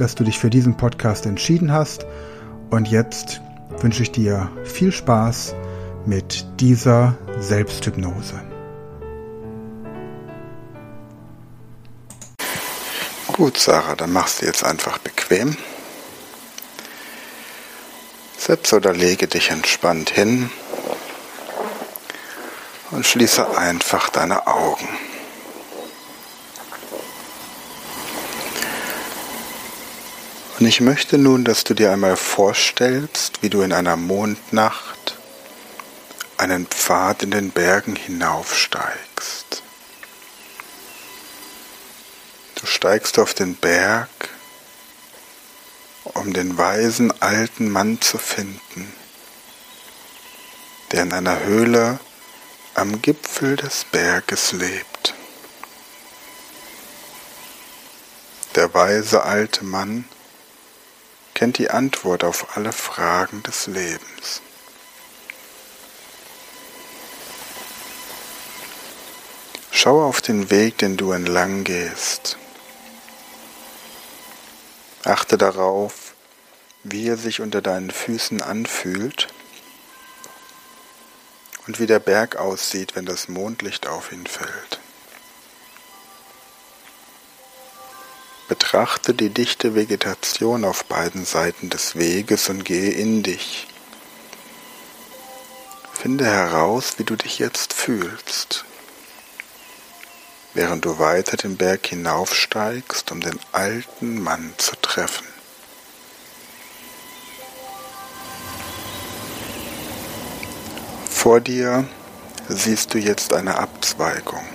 dass du dich für diesen Podcast entschieden hast und jetzt wünsche ich dir viel Spaß mit dieser Selbsthypnose. Gut, Sarah, dann machst du jetzt einfach bequem. Setz oder lege dich entspannt hin und schließe einfach deine Augen. Und ich möchte nun, dass du dir einmal vorstellst, wie du in einer Mondnacht einen Pfad in den Bergen hinaufsteigst. Du steigst auf den Berg, um den weisen alten Mann zu finden, der in einer Höhle am Gipfel des Berges lebt. Der weise alte Mann kennt die Antwort auf alle Fragen des Lebens. Schau auf den Weg, den du entlang gehst. Achte darauf, wie er sich unter deinen Füßen anfühlt und wie der Berg aussieht, wenn das Mondlicht auf ihn fällt. Betrachte die dichte Vegetation auf beiden Seiten des Weges und gehe in dich. Finde heraus, wie du dich jetzt fühlst, während du weiter den Berg hinaufsteigst, um den alten Mann zu treffen. Vor dir siehst du jetzt eine Abzweigung.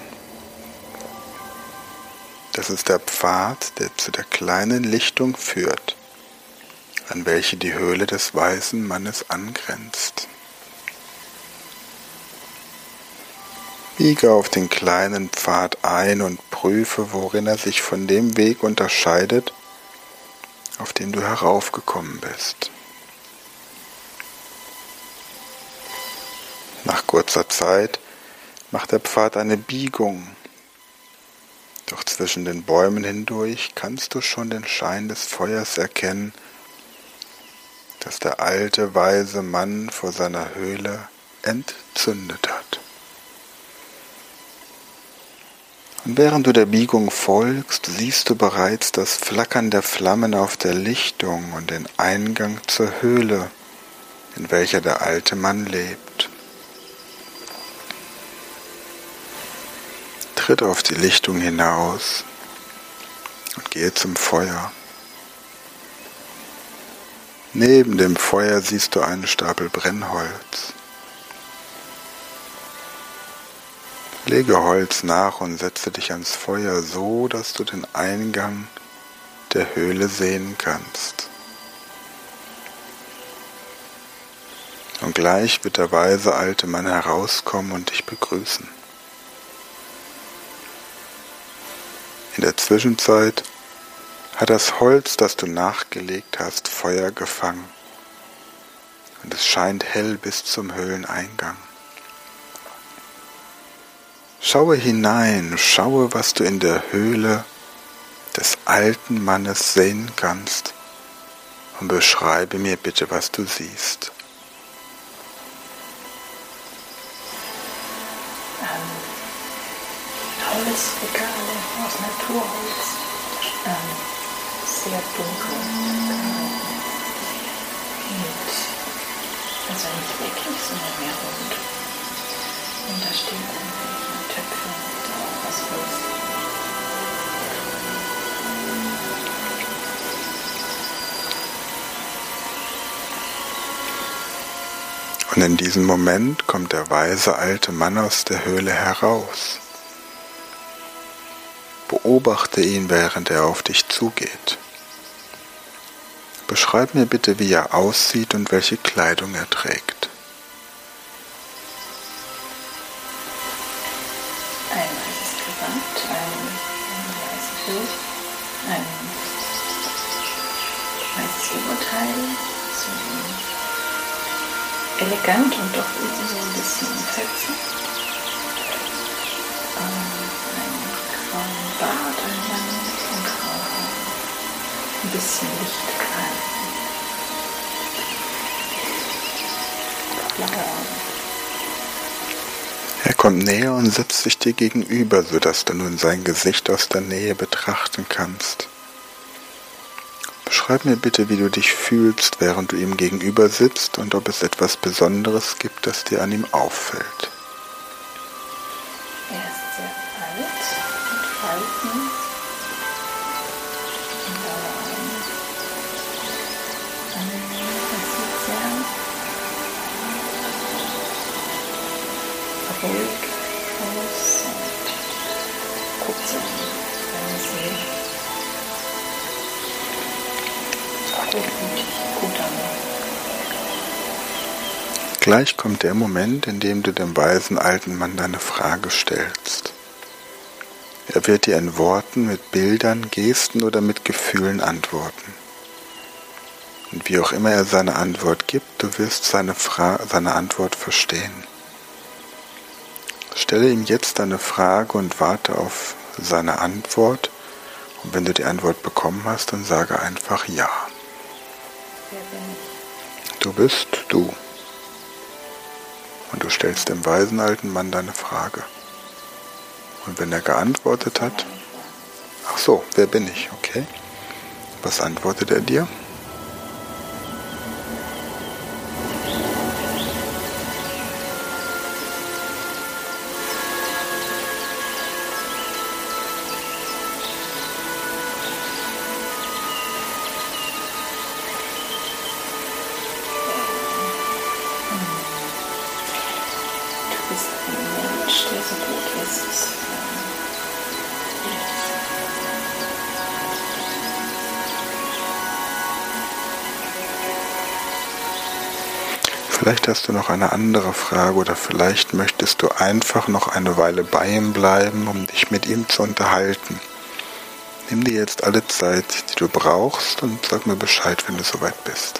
Das ist der Pfad, der zu der kleinen Lichtung führt, an welche die Höhle des weißen Mannes angrenzt. Biege auf den kleinen Pfad ein und prüfe, worin er sich von dem Weg unterscheidet, auf den du heraufgekommen bist. Nach kurzer Zeit macht der Pfad eine Biegung doch zwischen den Bäumen hindurch kannst du schon den Schein des Feuers erkennen, das der alte weise Mann vor seiner Höhle entzündet hat. Und während du der Biegung folgst, siehst du bereits das Flackern der Flammen auf der Lichtung und den Eingang zur Höhle, in welcher der alte Mann lebt. Tritt auf die Lichtung hinaus und gehe zum Feuer. Neben dem Feuer siehst du einen Stapel Brennholz. Lege Holz nach und setze dich ans Feuer so, dass du den Eingang der Höhle sehen kannst. Und gleich wird der weise alte Mann herauskommen und dich begrüßen. In der Zwischenzeit hat das Holz, das du nachgelegt hast, Feuer gefangen und es scheint hell bis zum Höhleneingang. Schaue hinein, schaue, was du in der Höhle des alten Mannes sehen kannst und beschreibe mir bitte, was du siehst. Holzregale aus Naturholz, ähm, sehr dunkel gehalten. Mit, also nicht wirklich, sondern mehr rund. Und da stehen irgendwelche Töpfe und was Holz. Und in diesem Moment kommt der weise alte Mann aus der Höhle heraus. Beobachte ihn, während er auf dich zugeht. Beschreib mir bitte, wie er aussieht und welche Kleidung er trägt. Ein weißes Gewand, ein, weißes Bild, ein weißes Oberteil, so elegant und doch so ein bisschen fetzen. Bisschen Licht gehalten. Blaue Augen. Er kommt näher und setzt sich dir gegenüber, sodass du nun sein Gesicht aus der Nähe betrachten kannst. Beschreib mir bitte, wie du dich fühlst, während du ihm gegenüber sitzt und ob es etwas Besonderes gibt, das dir an ihm auffällt. Ruhig aus und guckt so seine Seele. Gutmütig, gut an. Gleich kommt der Moment, in dem du dem weisen alten Mann deine Frage stellst. Er wird dir in Worten, mit Bildern, Gesten oder mit Gefühlen antworten. Und wie auch immer er seine Antwort gibt, du wirst seine, Fra seine Antwort verstehen. Stelle ihm jetzt deine Frage und warte auf seine Antwort. Und wenn du die Antwort bekommen hast, dann sage einfach Ja. Du bist du. Und du stellst dem weisen alten Mann deine Frage. Und wenn er geantwortet hat, ach so, wer bin ich? Okay. Was antwortet er dir? Vielleicht hast du noch eine andere Frage oder vielleicht möchtest du einfach noch eine Weile bei ihm bleiben, um dich mit ihm zu unterhalten. Nimm dir jetzt alle Zeit, die du brauchst und sag mir Bescheid, wenn du soweit bist.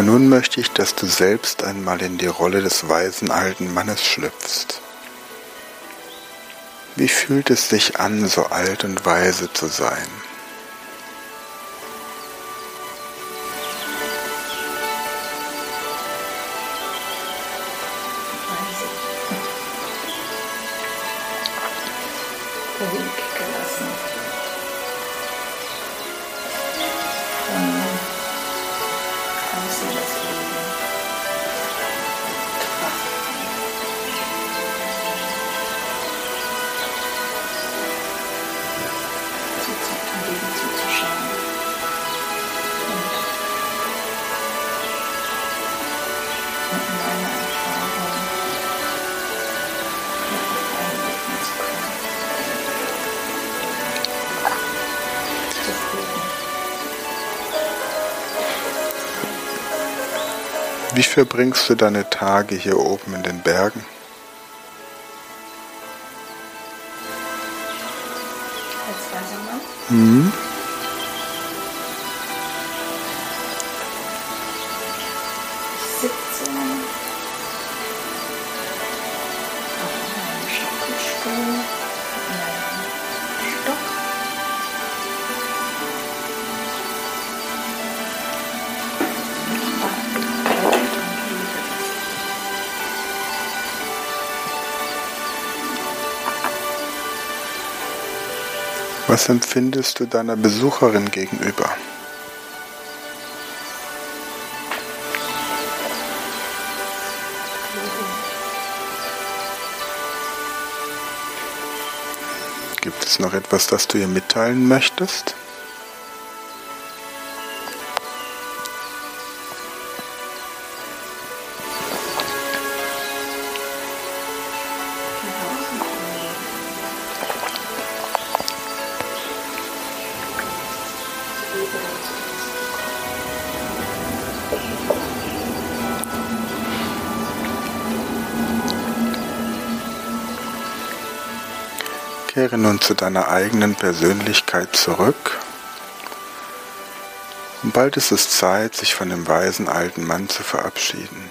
Und nun möchte ich, dass du selbst einmal in die Rolle des weisen alten Mannes schlüpfst. Wie fühlt es sich an, so alt und weise zu sein? Dem Leben zuzuschauen. Wie verbringst du deine Tage hier oben in den Bergen? 嗯。Was empfindest du deiner Besucherin gegenüber? Gibt es noch etwas, das du ihr mitteilen möchtest? Kehre nun zu deiner eigenen Persönlichkeit zurück. Und bald ist es Zeit, sich von dem weisen alten Mann zu verabschieden.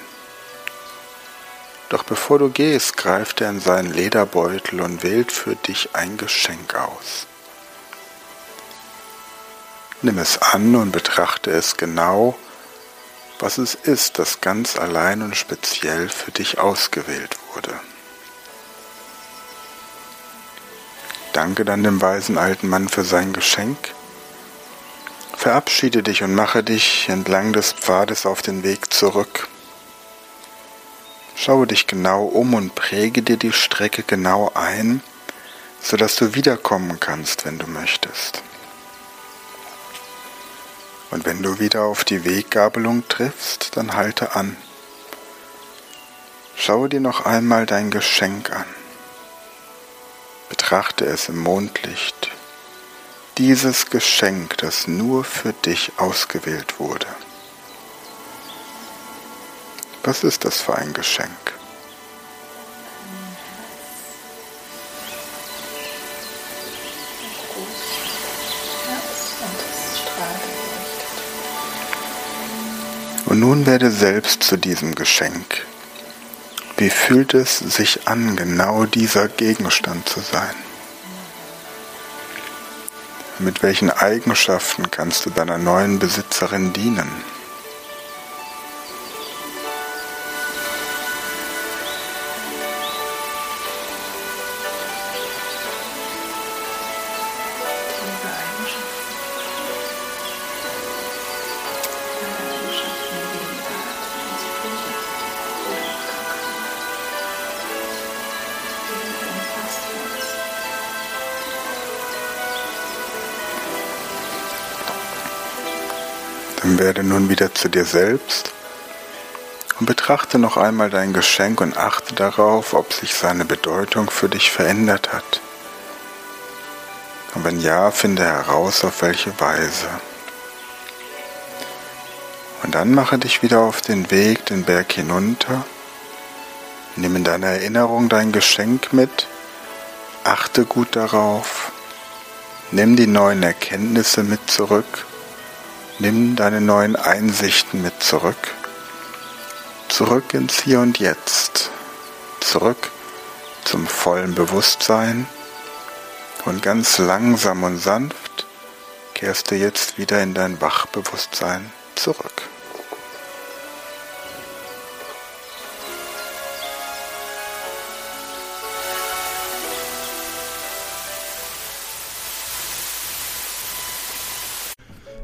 Doch bevor du gehst, greift er in seinen Lederbeutel und wählt für dich ein Geschenk aus. Nimm es an und betrachte es genau, was es ist, das ganz allein und speziell für dich ausgewählt wurde. Danke dann dem weisen alten Mann für sein Geschenk. Verabschiede dich und mache dich entlang des Pfades auf den Weg zurück. Schaue dich genau um und präge dir die Strecke genau ein, sodass du wiederkommen kannst, wenn du möchtest. Und wenn du wieder auf die Weggabelung triffst, dann halte an. Schaue dir noch einmal dein Geschenk an. Betrachte es im Mondlicht. Dieses Geschenk, das nur für dich ausgewählt wurde. Was ist das für ein Geschenk? Und nun werde selbst zu diesem Geschenk. Wie fühlt es sich an, genau dieser Gegenstand zu sein? Mit welchen Eigenschaften kannst du deiner neuen Besitzerin dienen? Werde nun wieder zu dir selbst und betrachte noch einmal dein Geschenk und achte darauf, ob sich seine Bedeutung für dich verändert hat. Und wenn ja, finde heraus, auf welche Weise. Und dann mache dich wieder auf den Weg den Berg hinunter. Nimm in deiner Erinnerung dein Geschenk mit. Achte gut darauf. Nimm die neuen Erkenntnisse mit zurück. Nimm deine neuen Einsichten mit zurück. Zurück ins Hier und Jetzt. Zurück zum vollen Bewusstsein. Und ganz langsam und sanft kehrst du jetzt wieder in dein Wachbewusstsein zurück.